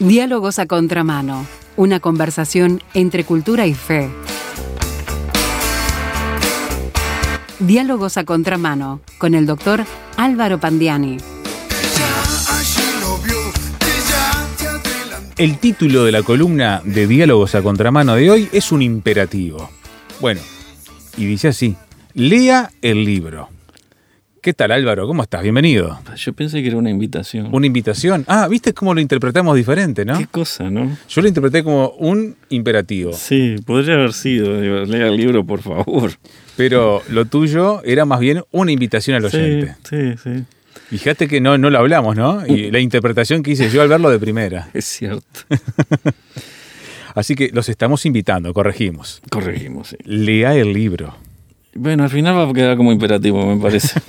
Diálogos a contramano, una conversación entre cultura y fe. Diálogos a contramano con el doctor Álvaro Pandiani. El título de la columna de Diálogos a contramano de hoy es un imperativo. Bueno, y dice así, lea el libro. ¿Qué tal Álvaro? ¿Cómo estás? Bienvenido. Yo pensé que era una invitación. Una invitación. Ah, ¿viste cómo lo interpretamos diferente, no? Qué cosa, ¿no? Yo lo interpreté como un imperativo. Sí, podría haber sido. Digo, lea el libro, por favor. Pero lo tuyo era más bien una invitación al oyente. Sí, sí, sí. Fíjate que no, no lo hablamos, ¿no? Y la interpretación que hice yo al verlo de primera. Es cierto. Así que los estamos invitando, corregimos. Corregimos, sí. Lea el libro. Bueno, al final va a quedar como imperativo, me parece.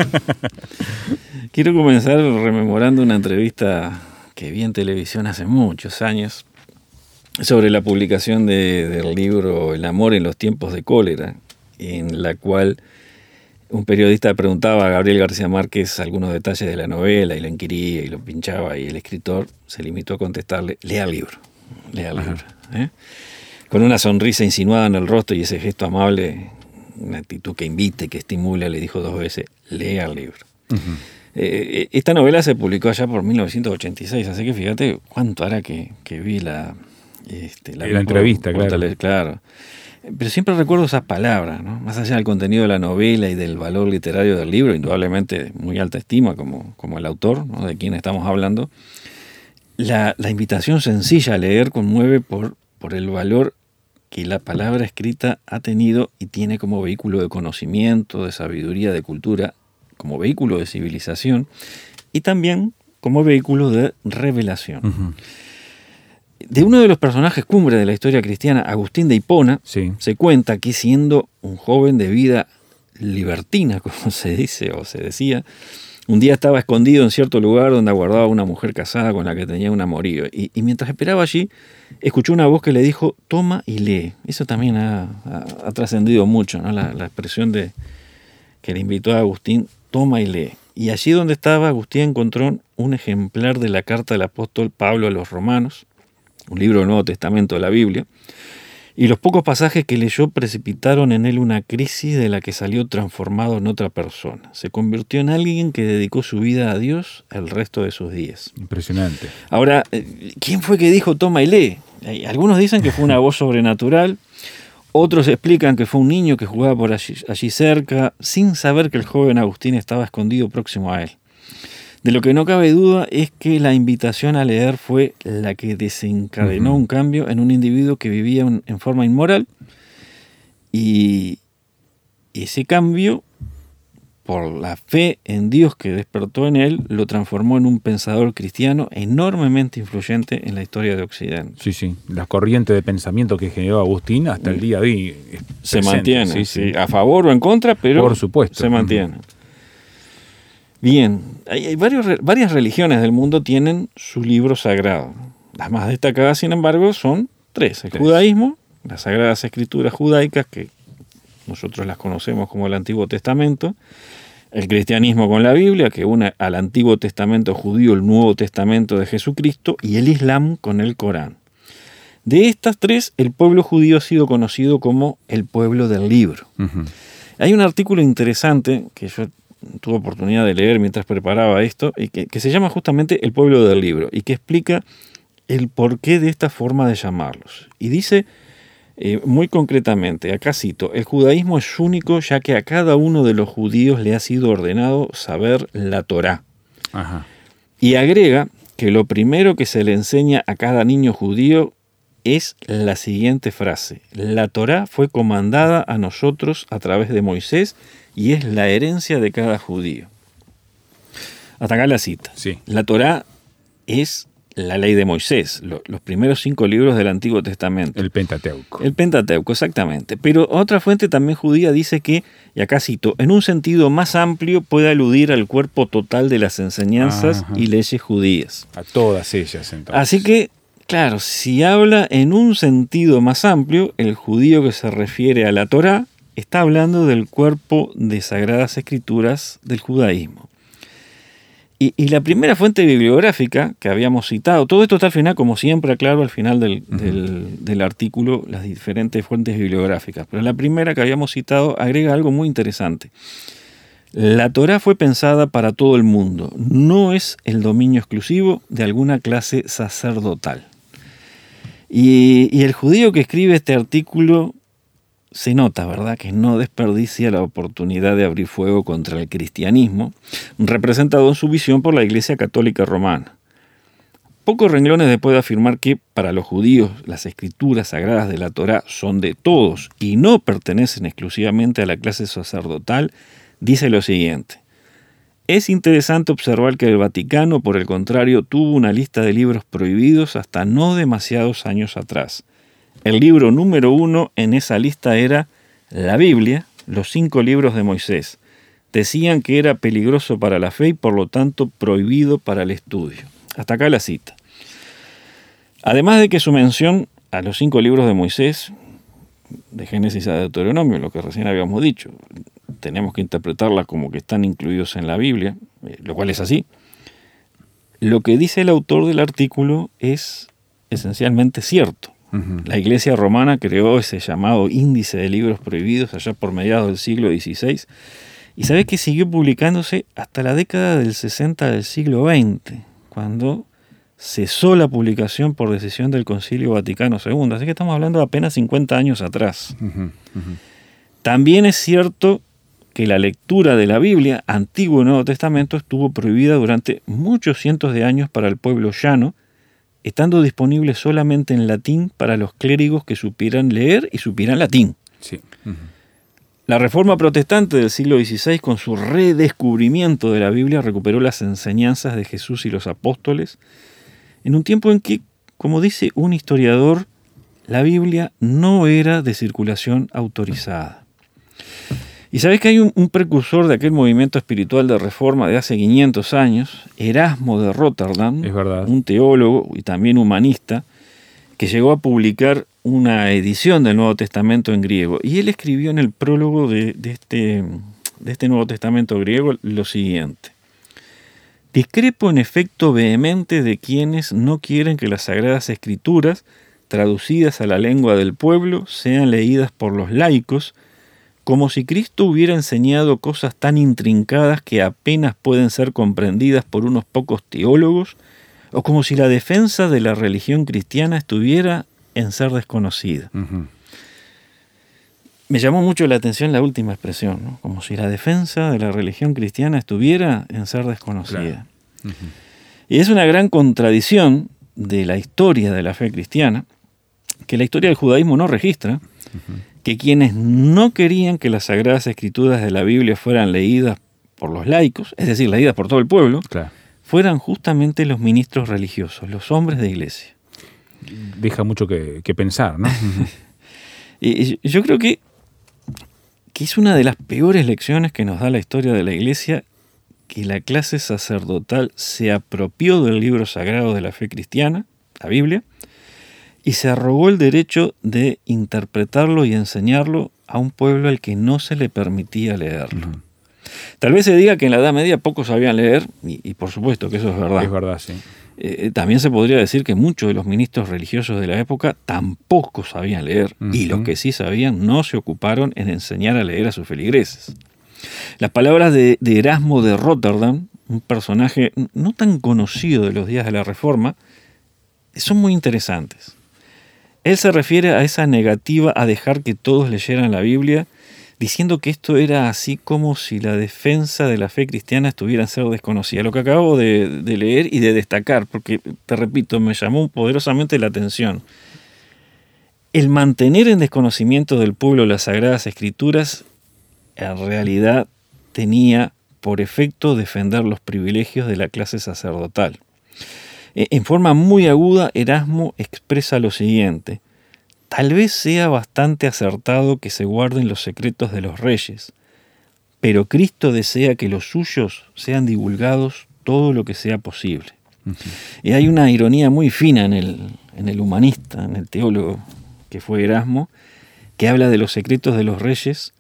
Quiero comenzar rememorando una entrevista que vi en televisión hace muchos años sobre la publicación de- del libro El amor en los tiempos de cólera, en la cual un periodista preguntaba a Gabriel García Márquez algunos detalles de la novela y lo inquiría y lo pinchaba y el escritor se limitó a contestarle, lea el libro, lea el libro. ¿eh? Con una sonrisa insinuada en el rostro y ese gesto amable, una actitud que invite, que estimula, le dijo dos veces, lea el libro. Eh, esta novela se publicó allá por 1986, así que fíjate cuánto hará que, que vi la, este, La vi por- entrevista, por claro. Pero siempre recuerdo esas palabras, ¿no? más allá del contenido de la novela y del valor literario del libro, indudablemente muy alta estima como, como el autor, ¿no? de quien estamos hablando. La, la invitación sencilla a leer conmueve por, por el valor que la palabra escrita ha tenido y tiene como vehículo de conocimiento, de sabiduría, de cultura, como vehículo de civilización y también como vehículo de revelación. De uno de los personajes cumbre de la historia cristiana, Agustín de Hipona, Sí. se cuenta que siendo un joven de vida libertina, como se dice o se decía, un día estaba escondido en cierto lugar donde aguardaba una mujer casada con la que tenía un amorío. Y, mientras esperaba allí, escuchó una voz que le dijo, toma y lee. Eso también ha, ha- ha trascendido mucho, ¿no? la, la expresión de que le invitó a Agustín, toma y lee. Y allí donde estaba, Agustín encontró un ejemplar de la carta del apóstol Pablo a los romanos, un libro del Nuevo Testamento de la Biblia, y los pocos pasajes que leyó precipitaron en él una crisis de la que salió transformado en otra persona. Se convirtió en alguien que dedicó su vida a Dios el resto de sus días. Impresionante. Ahora, eh, ¿quién fue que dijo toma y lee? Algunos dicen que fue una voz sobrenatural, otros explican que fue un niño que jugaba por allí, allí cerca, sin saber que el joven Agustín estaba escondido próximo a él. De lo que no cabe duda es que la invitación a leer fue la que desencadenó un cambio en un individuo que vivía un- en forma inmoral y ese cambio, por la fe en Dios que despertó en él, lo transformó en un pensador cristiano enormemente influyente en la historia de Occidente. Sí, sí. La corriente de pensamiento que generó Agustín hasta el día de hoy. Se presente. mantiene, Sí, sí, sí. a favor o en contra, pero Por supuesto. se mantiene. Bien, hay, hay varios re- varias religiones del mundo tienen su libro sagrado. Las más destacadas, sin embargo, son tres. El Tres. judaísmo, las sagradas escrituras judaicas, que nosotros las conocemos como el Antiguo Testamento, el cristianismo con la Biblia, que une al Antiguo Testamento judío el Nuevo Testamento de Jesucristo, y el Islam con el Corán. De estas tres, el pueblo judío ha sido conocido como el pueblo del libro. Hay un artículo interesante que yo tuve oportunidad de leer mientras preparaba esto, y que, que se llama justamente El pueblo del libro, y que explica el porqué de esta forma de llamarlos. Y dice eh, muy concretamente, acá cito, el judaísmo es único ya que a cada uno de los judíos le ha sido ordenado saber la Torá. Ajá. Y agrega que lo primero que se le enseña a cada niño judío es la siguiente frase. La Torá fue comandada a nosotros a través de Moisés y es la herencia de cada judío. Hasta acá la cita. Sí. La Torá es la ley de Moisés, lo- los primeros cinco libros del Antiguo Testamento. El Pentateuco. El Pentateuco, exactamente. Pero otra fuente también judía dice que, y acá cito, en un sentido más amplio puede aludir al cuerpo total de las enseñanzas Ajá. y leyes judías. A todas ellas, entonces. Así que, claro, si habla en un sentido más amplio, el judío que se refiere a la Torá está hablando del cuerpo de sagradas escrituras del judaísmo. Y, la primera fuente bibliográfica que habíamos citado, todo esto está al final, como siempre aclaro al final del, del, artículo, las diferentes fuentes bibliográficas, pero la primera que habíamos citado agrega algo muy interesante. La Torá fue pensada para todo el mundo, no es el dominio exclusivo de alguna clase sacerdotal. Y, y el judío que escribe este artículo se nota, ¿verdad?, que no desperdicia la oportunidad de abrir fuego contra el cristianismo, representado en su visión por la Iglesia Católica Romana. Pocos renglones después de afirmar que para los judíos las escrituras sagradas de la Torá son de todos y no pertenecen exclusivamente a la clase sacerdotal, dice lo siguiente. Es interesante observar que el Vaticano, por el contrario, tuvo una lista de libros prohibidos hasta no demasiados años atrás. El libro número uno en esa lista era la Biblia, los cinco libros de Moisés. Decían que era peligroso para la fe y por lo tanto prohibido para el estudio. Hasta acá la cita. Además de que su mención a los cinco libros de Moisés, de Génesis a Deuteronomio, lo que recién habíamos dicho, tenemos que interpretarla como que están incluidos en la Biblia, eh, lo cual es así. Lo que dice el autor del artículo es esencialmente cierto. La Iglesia romana creó ese llamado índice de libros prohibidos allá por mediados del siglo XVI y sabe que siguió publicándose hasta la década del 60 del siglo XX, cuando cesó la publicación por decisión del Concilio Vaticano II. Así que estamos hablando de apenas 50 años atrás. También es cierto que la lectura de la Biblia, Antiguo y Nuevo Testamento, estuvo prohibida durante muchos cientos de años para el pueblo llano, estando disponible solamente en latín para los clérigos que supieran leer y supieran latín. La reforma protestante del siglo XVI, con su redescubrimiento de la Biblia, recuperó las enseñanzas de Jesús y los apóstoles, en un tiempo en que, como dice un historiador, la Biblia no era de circulación autorizada. Y sabes que hay un, precursor de aquel movimiento espiritual de reforma de hace 500 años, Erasmo de Rotterdam, un teólogo y también humanista, que llegó a publicar una edición del Nuevo Testamento en griego. Y él escribió en el prólogo de, este, de este Nuevo Testamento griego lo siguiente. Discrepo en efecto vehemente de quienes no quieren que las sagradas escrituras, traducidas a la lengua del pueblo, sean leídas por los laicos, como si Cristo hubiera enseñado cosas tan intrincadas que apenas pueden ser comprendidas por unos pocos teólogos, o como si la defensa de la religión cristiana estuviera en ser desconocida. Me llamó mucho la atención la última expresión, como si la defensa de la religión cristiana estuviera en ser desconocida. Y es una gran contradicción de la historia de la fe cristiana, que la historia del judaísmo no registra, que quienes no querían que las sagradas escrituras de la Biblia fueran leídas por los laicos, es decir, leídas por todo el pueblo, fueran justamente los ministros religiosos, los hombres de iglesia. Deja mucho que, pensar, ¿no? y, yo creo que, que es una de las peores lecciones que nos da la historia de la iglesia que la clase sacerdotal se apropió del libro sagrado de la fe cristiana, la Biblia, y se arrogó el derecho de interpretarlo y enseñarlo a un pueblo al que no se le permitía leerlo. Tal vez se diga que en la Edad Media pocos sabían leer, y, por supuesto que eso es verdad. Es verdad, sí. Eh, también se podría decir que muchos de los ministros religiosos de la época tampoco sabían leer, y los que sí sabían no se ocuparon en enseñar a leer a sus feligreses. Las palabras de Erasmo de Rotterdam, un personaje no tan conocido de los días de la Reforma, son muy interesantes. Él se refiere a esa negativa a dejar que todos leyeran la Biblia, diciendo que esto era así como si la defensa de la fe cristiana estuviera a ser desconocida. Lo que acabo de, leer y de destacar, porque te repito, me llamó poderosamente la atención. El mantener en desconocimiento del pueblo las sagradas escrituras en realidad tenía por efecto defender los privilegios de la clase sacerdotal. Eh, en forma muy aguda, Erasmo expresa lo siguiente. Tal vez sea bastante acertado que se guarden los secretos de los reyes, pero Cristo desea que los suyos sean divulgados todo lo que sea posible. Y hay una ironía muy fina en el, en el humanista, en el teólogo que fue Erasmo, que habla de los secretos de los reyes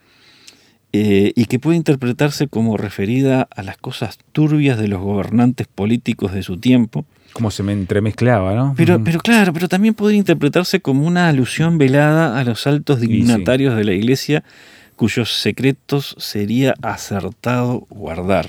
eh, y que puede interpretarse como referida a las cosas turbias de los gobernantes políticos de su tiempo. Como se me entremezclaba, ¿no? Pero, pero claro, pero también podría interpretarse como una alusión velada a los altos dignatarios de la iglesia cuyos secretos sería acertado guardar.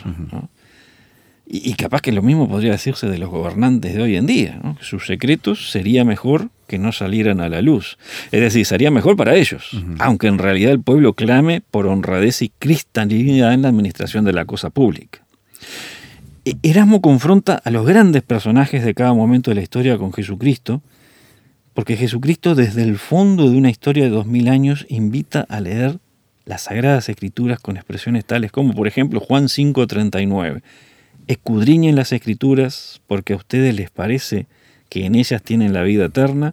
y, capaz que lo mismo podría decirse de los gobernantes de hoy en día, sus secretos sería mejor que no salieran a la luz. Es decir, sería mejor para ellos, aunque en realidad el pueblo clame por honradez y cristianidad en la administración de la cosa pública. E, Erasmo confronta a los grandes personajes de cada momento de la historia con Jesucristo, porque Jesucristo desde el fondo de una historia de dos mil años invita a leer las Sagradas Escrituras con expresiones tales como, por ejemplo, Juan 5:39. Escudriñen las Escrituras porque a ustedes les parece que en ellas tienen la vida eterna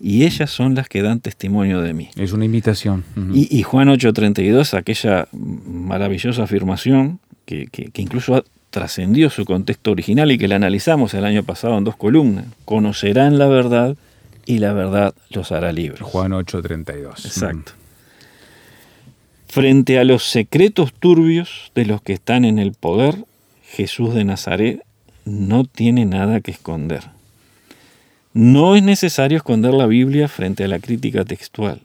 y ellas son las que dan testimonio de mí. Es una invitación. y, y, Juan 8:32, aquella maravillosa afirmación que, que, que incluso trascendió su contexto original y que la analizamos el año pasado en dos columnas. Conocerán la verdad y la verdad los hará libres. Juan 8:32. Exacto frente a los secretos turbios de los que están en el poder, Jesús de Nazaret no tiene nada que esconder. No es necesario esconder la Biblia frente a la crítica textual.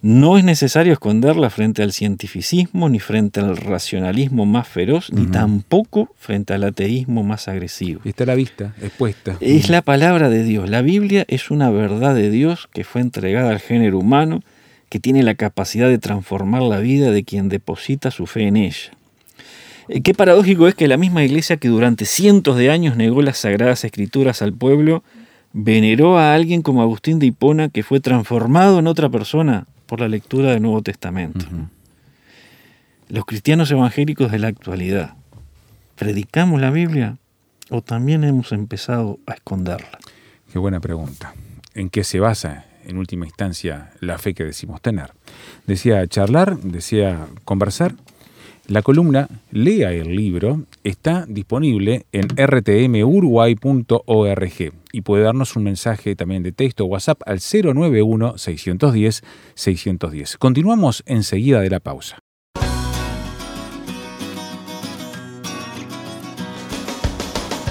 No es necesario esconderla frente al cientificismo, ni frente al racionalismo más feroz, ni tampoco frente al ateísmo más agresivo. Está a la vista, expuesta. Es la palabra de Dios. La Biblia es una verdad de Dios que fue entregada al género humano que tiene la capacidad de transformar la vida de quien deposita su fe en ella. Eh, qué paradójico es que la misma iglesia que durante cientos de años negó las sagradas escrituras al pueblo, veneró a alguien como Agustín de Hipona que fue transformado en otra persona por la lectura del Nuevo Testamento. Los cristianos evangélicos de la actualidad, ¿predicamos la Biblia o también hemos empezado a esconderla? Qué buena pregunta. ¿En qué se basa en última instancia, la fe que decimos tener. Decía charlar, decía conversar. La columna Lea el libro está disponible en rtmuruguay.org y puede darnos un mensaje también de texto o WhatsApp al 091-610-610. Continuamos enseguida de la pausa.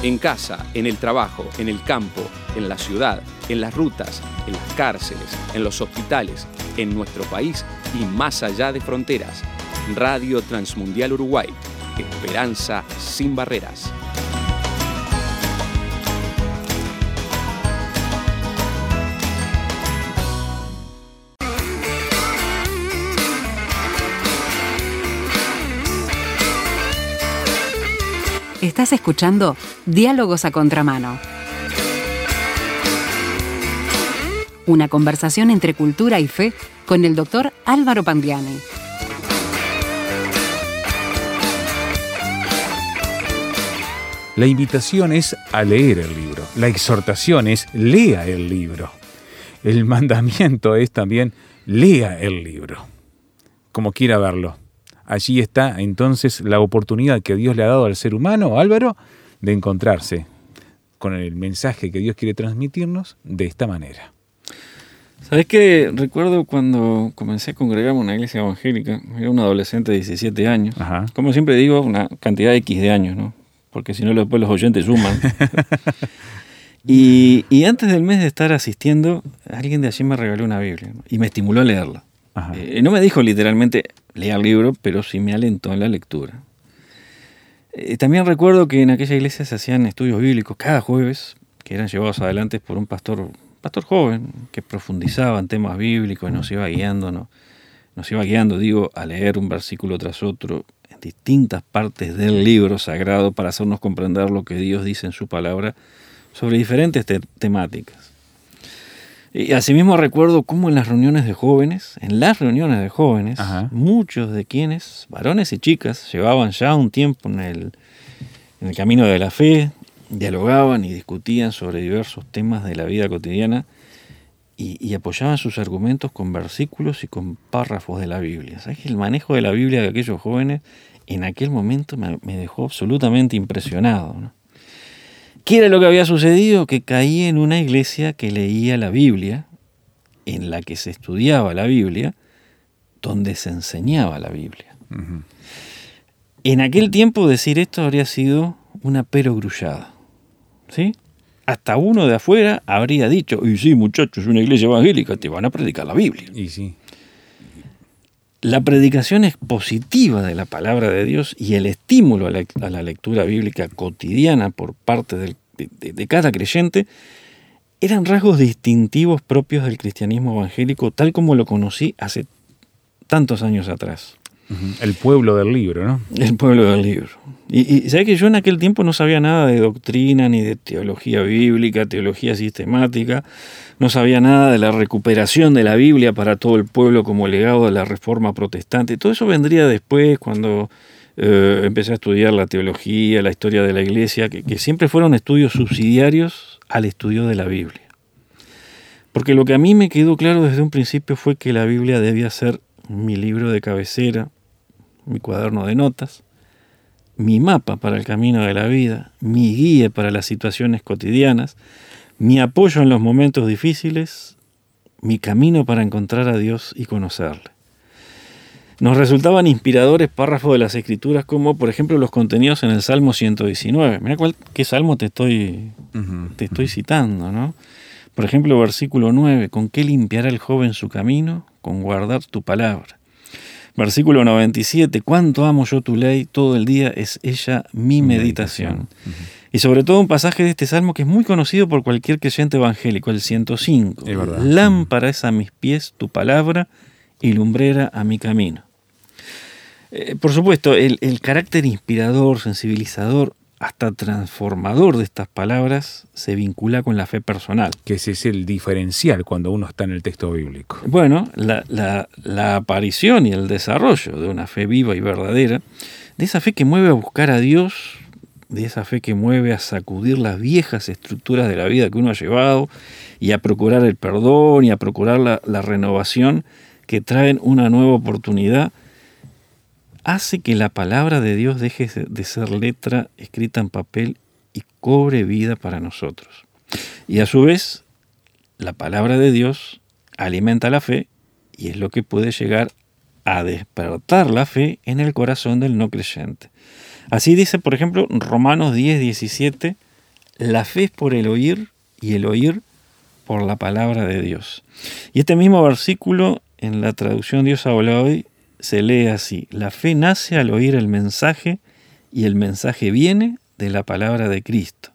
En casa, en el trabajo, en el campo, en la ciudad, en las rutas, en las cárceles, en los hospitales, en nuestro país y más allá de fronteras. Radio Transmundial Uruguay. Esperanza sin barreras. Estás escuchando Diálogos a Contramano. Una conversación entre cultura y fe con el doctor Álvaro Pandiani. La invitación es a leer el libro. La exhortación es lea el libro. El mandamiento es también lea el libro. Como quiera verlo. Allí está entonces la oportunidad que Dios le ha dado al ser humano, Álvaro, de encontrarse con el mensaje que Dios quiere transmitirnos de esta manera. ¿Sabes qué? Recuerdo cuando comencé a congregarme en una iglesia evangélica, era un adolescente de 17 años. Como siempre digo, una cantidad X de años, ¿no? Porque si no, después los oyentes suman. y, antes del mes de estar asistiendo, alguien de allí me regaló una Biblia y me estimuló a leerla. Eh, no me dijo literalmente, lea el libro, pero sí me alentó en la lectura. Eh, también recuerdo que en aquella iglesia se hacían estudios bíblicos cada jueves, que eran llevados adelante por un pastor pastor joven que profundizaba en temas bíblicos y nos iba guiando, ¿no? nos iba guiando, digo, a leer un versículo tras otro distintas partes del libro sagrado para hacernos comprender lo que Dios dice en su palabra sobre diferentes temáticas. Y asimismo recuerdo cómo en las reuniones de jóvenes, en las reuniones de jóvenes, muchos de quienes, varones y chicas, llevaban ya un tiempo en el, en el camino de la fe, dialogaban y discutían sobre diversos temas de la vida cotidiana y, apoyaban sus argumentos con versículos y con párrafos de la Biblia. ¿Sabes que el manejo de la Biblia de aquellos jóvenes en aquel momento me, dejó absolutamente impresionado? ¿Qué era lo que había sucedido? Que caí en una iglesia que leía la Biblia, en la que se estudiaba la Biblia, donde se enseñaba la Biblia. En aquel tiempo decir esto habría sido una perogrullada. ¿Sí? Hasta uno de afuera habría dicho, y sí, muchachos, una iglesia evangélica, te van a predicar la Biblia. Y sí. La predicación expositiva de la palabra de Dios y el estímulo a la, a la lectura bíblica cotidiana por parte de cada creyente eran rasgos distintivos propios del cristianismo evangélico tal como lo conocí hace tantos años atrás. El pueblo del libro, ¿no? El pueblo del libro. Y, y sabes que yo en aquel tiempo no sabía nada de doctrina, ni de teología bíblica, teología sistemática, no sabía nada de la recuperación de la Biblia para todo el pueblo como legado de la reforma protestante. Todo eso vendría después cuando eh, empecé a estudiar la teología, la historia de la iglesia, que siempre fueron estudios subsidiarios al estudio de la Biblia. Porque lo que a mí me quedó claro desde un principio fue que la Biblia debía ser mi libro de cabecera, mi cuaderno de notas, mi mapa para el camino de la vida, mi guía para las situaciones cotidianas, mi apoyo en los momentos difíciles, mi camino para encontrar a Dios y conocerle. Nos resultaban inspiradores párrafos de las escrituras como por ejemplo los contenidos en el Salmo 119. Mira cuál, qué salmo te estoy, te estoy citando, ¿no? Por ejemplo, versículo 9, ¿con qué limpiará el joven su camino? Con guardar tu palabra. Versículo 97, cuánto amo yo tu ley, todo el día es ella mi meditación. Y sobre todo un pasaje de este salmo que es muy conocido por cualquier creyente evangélico, el 105. Es verdad. Lámpara es a mis pies tu palabra y lumbrera a mi camino. Eh, por supuesto, el, el carácter inspirador, sensibilizador, hasta transformador de estas palabras se vincula con la fe personal. Que ese es el diferencial cuando uno está en el texto bíblico. Bueno, la, la- la aparición y el desarrollo de una fe viva y verdadera, de esa fe que mueve a buscar a Dios, de esa fe que mueve a sacudir las viejas estructuras de la vida que uno ha llevado y a procurar el perdón y a procurar la, la renovación que traen una nueva oportunidad, hace que la palabra de Dios deje de ser letra escrita en papel y cobre vida para nosotros. Y a su vez, la palabra de Dios alimenta la fe y es lo que puede llegar a despertar la fe en el corazón del no creyente. Así dice, por ejemplo, Romanos 10, 17, la fe es por el oír y el oír por la palabra de Dios. Y este mismo versículo en la traducción Dios habla hoy se lee así, la fe nace al oír el mensaje y el mensaje viene de la palabra de Cristo.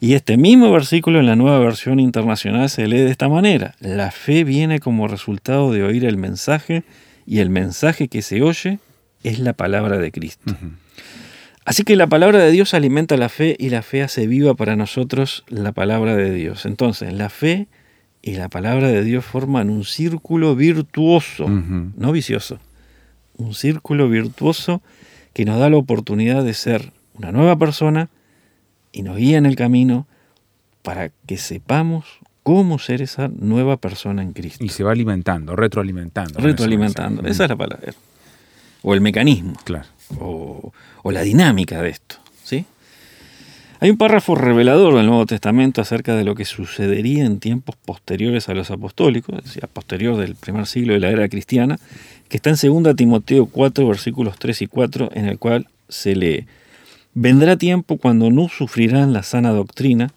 Y este mismo versículo en la nueva versión internacional se lee de esta manera, la fe viene como resultado de oír el mensaje y el mensaje que se oye es la palabra de Cristo. Así que la palabra de Dios alimenta la fe y la fe hace viva para nosotros la palabra de Dios. Entonces, la fe y la palabra de Dios forman un círculo virtuoso, no vicioso. Un círculo virtuoso que nos da la oportunidad de ser una nueva persona y nos guía en el camino para que sepamos cómo ser esa nueva persona en Cristo. Y se va alimentando, retroalimentando. Retroalimentando, esa es la palabra. O el mecanismo Claro. o, o la dinámica de esto. ¿sí? Hay un párrafo revelador del Nuevo Testamento acerca de lo que sucedería en tiempos posteriores a los apostólicos, es decir, a posterior del primer siglo de la era cristiana, que está en 2 Timoteo 4, versículos 3 y 4, en el cual se lee, Vendrá tiempo cuando no sufrirán la sana doctrina,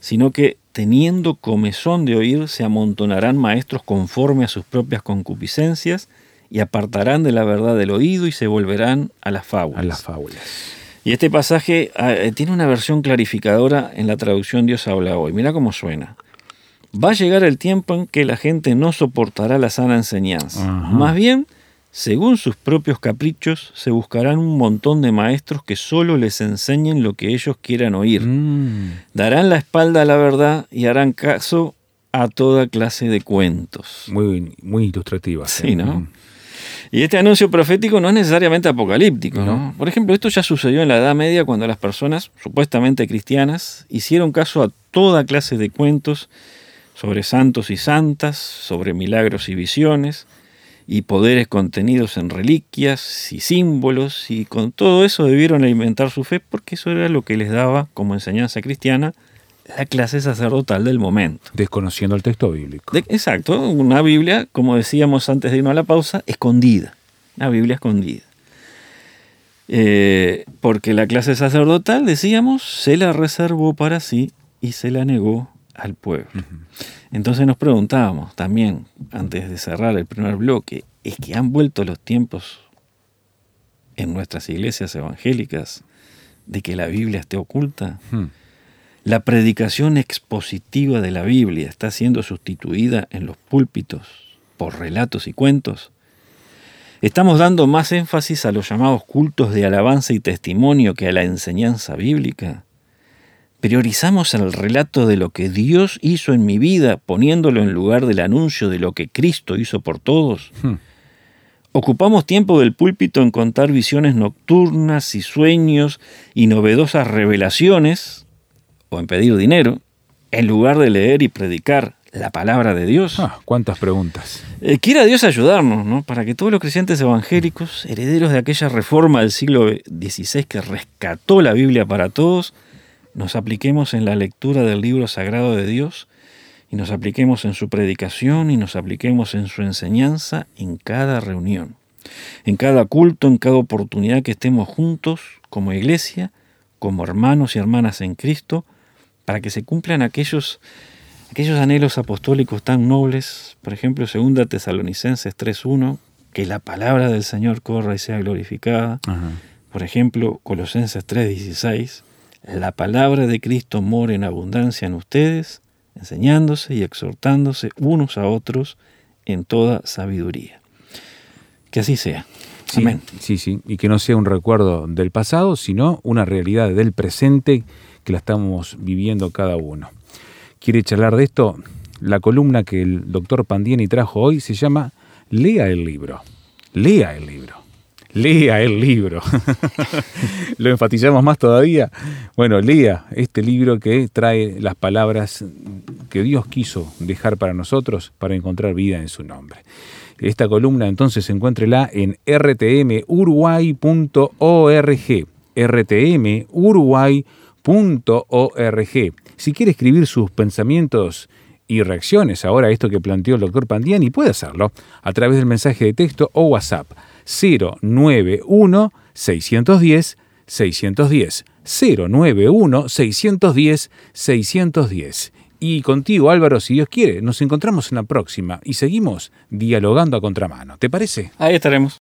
sino que teniendo comezón de oír, se amontonarán maestros conforme a sus propias concupiscencias y apartarán de la verdad del oído y se volverán a las fábulas. A las fábulas. Y este pasaje ah, eh, tiene una versión clarificadora en la traducción Dios habla hoy. Mira cómo suena. Va a llegar el tiempo en que la gente no soportará la sana enseñanza. Ajá. Más bien, según sus propios caprichos, se buscarán un montón de maestros que solo les enseñen lo que ellos quieran oír. Mm. Darán la espalda a la verdad y harán caso a toda clase de cuentos. Muy, muy ilustrativa. Sí, ¿no? Y este anuncio profético no es necesariamente apocalíptico. ¿no? No. Por ejemplo, esto ya sucedió en la Edad Media cuando las personas, supuestamente cristianas, hicieron caso a toda clase de cuentos sobre santos y santas, sobre milagros y visiones, y poderes contenidos en reliquias y símbolos, y con todo eso debieron alimentar su fe porque eso era lo que les daba como enseñanza cristiana la clase sacerdotal del momento. Desconociendo el texto bíblico. De- exacto, una Biblia, como decíamos antes de irnos a la pausa, escondida. Una Biblia escondida. Eh, porque la clase sacerdotal, decíamos, se la reservó para sí y se la negó al pueblo. Entonces nos preguntábamos también, antes de cerrar el primer bloque, ¿es que han vuelto los tiempos en nuestras iglesias evangélicas de que la Biblia esté oculta? Hmm. La predicación expositiva de la Biblia está siendo sustituida en los púlpitos por relatos y cuentos. Estamos dando más énfasis a los llamados cultos de alabanza y testimonio que a la enseñanza bíblica. Priorizamos el relato de lo que Dios hizo en mi vida, poniéndolo en lugar del anuncio de lo que Cristo hizo por todos. Hmm. Ocupamos tiempo del púlpito en contar visiones nocturnas y sueños y novedosas revelaciones, o en pedir dinero, en lugar de leer y predicar la palabra de Dios. Ah, cuántas preguntas. Eh, quiera Dios ayudarnos, ¿no? Para que todos los creyentes evangélicos, herederos de aquella reforma del siglo XVI que rescató la Biblia para todos, nos apliquemos en la lectura del libro sagrado de Dios y nos apliquemos en su predicación y nos apliquemos en su enseñanza en cada reunión, en cada culto, en cada oportunidad que estemos juntos como iglesia, como hermanos y hermanas en Cristo, para que se cumplan aquellos aquellos anhelos apostólicos tan nobles, por ejemplo, 2 Tesalonicenses 3.1, que la palabra del Señor corra y sea glorificada. Ajá. Por ejemplo, Colosenses 3.16, la palabra de Cristo mora en abundancia en ustedes, enseñándose y exhortándose unos a otros en toda sabiduría. Que así sea. Sí, Amén. sí, sí, y que no sea un recuerdo del pasado, sino una realidad del presente que la estamos viviendo cada uno. ¿Quiere charlar de esto? La columna que el doctor Pandiani trajo hoy se llama Lea el libro. Lea el libro. Lea el libro. Lo enfatizamos más todavía. Bueno, lea este libro que trae las palabras que Dios quiso dejar para nosotros para encontrar vida en su nombre. Esta columna entonces encuéntrela en rtmuruguay.org. rtmuruguay.org. Si quiere escribir sus pensamientos y reacciones ahora a esto que planteó el doctor Pandiani, puede hacerlo a través del mensaje de texto o WhatsApp 091 610 610 091 610 610. Y contigo, Álvaro, si Dios quiere, nos encontramos en la próxima y seguimos dialogando a contramano. ¿Te parece? Ahí estaremos.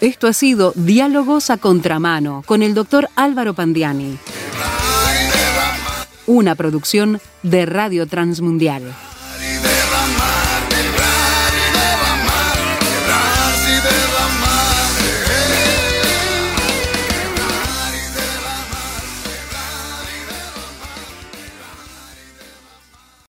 Esto ha sido Diálogos a Contramano con el doctor Álvaro Pandiani. Una producción de Radio Transmundial.